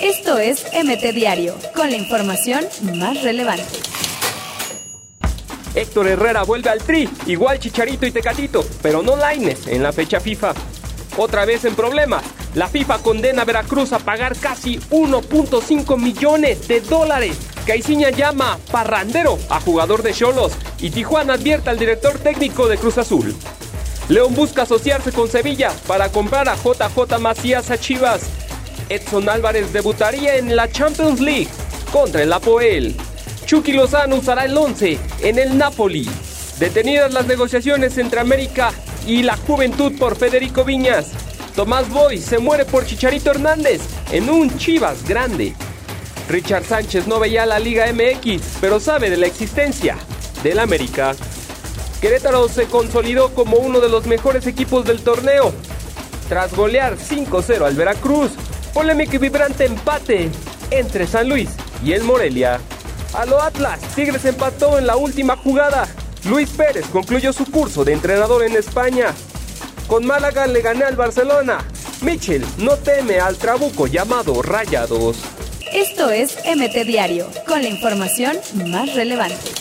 Esto es MT Diario, con la información más relevante. Héctor Herrera vuelve al tri, igual Chicharito y Tecatito, pero no Laines en la fecha FIFA. Otra vez en problemas, la FIFA condena a Veracruz a pagar casi 1.5 millones de dólares. Caiciña llama parrandero a jugador de Cholos y Tijuana advierte al director técnico de Cruz Azul. León busca asociarse con Sevilla para comprar a JJ Macías a Chivas. Edson Álvarez debutaría en la Champions League contra el Apoel. Chucky Lozano usará el 11 en el Napoli. Detenidas las negociaciones entre América y la Juventud por Federico Viñas. Tomás Boy se muere por Chicharito Hernández en un Chivas grande. Richard Sánchez no veía la Liga MX, pero sabe de la existencia del América. Querétaro se consolidó como uno de los mejores equipos del torneo. Tras golear 5-0 al Veracruz, polémico y vibrante empate entre San Luis y el Morelia. A lo Atlas, Tigres empató en la última jugada. Luis Pérez concluyó su curso de entrenador en España. Con Málaga le gané al Barcelona. Mitchell no teme al trabuco llamado Rayados. Esto es MT Diario, con la información más relevante.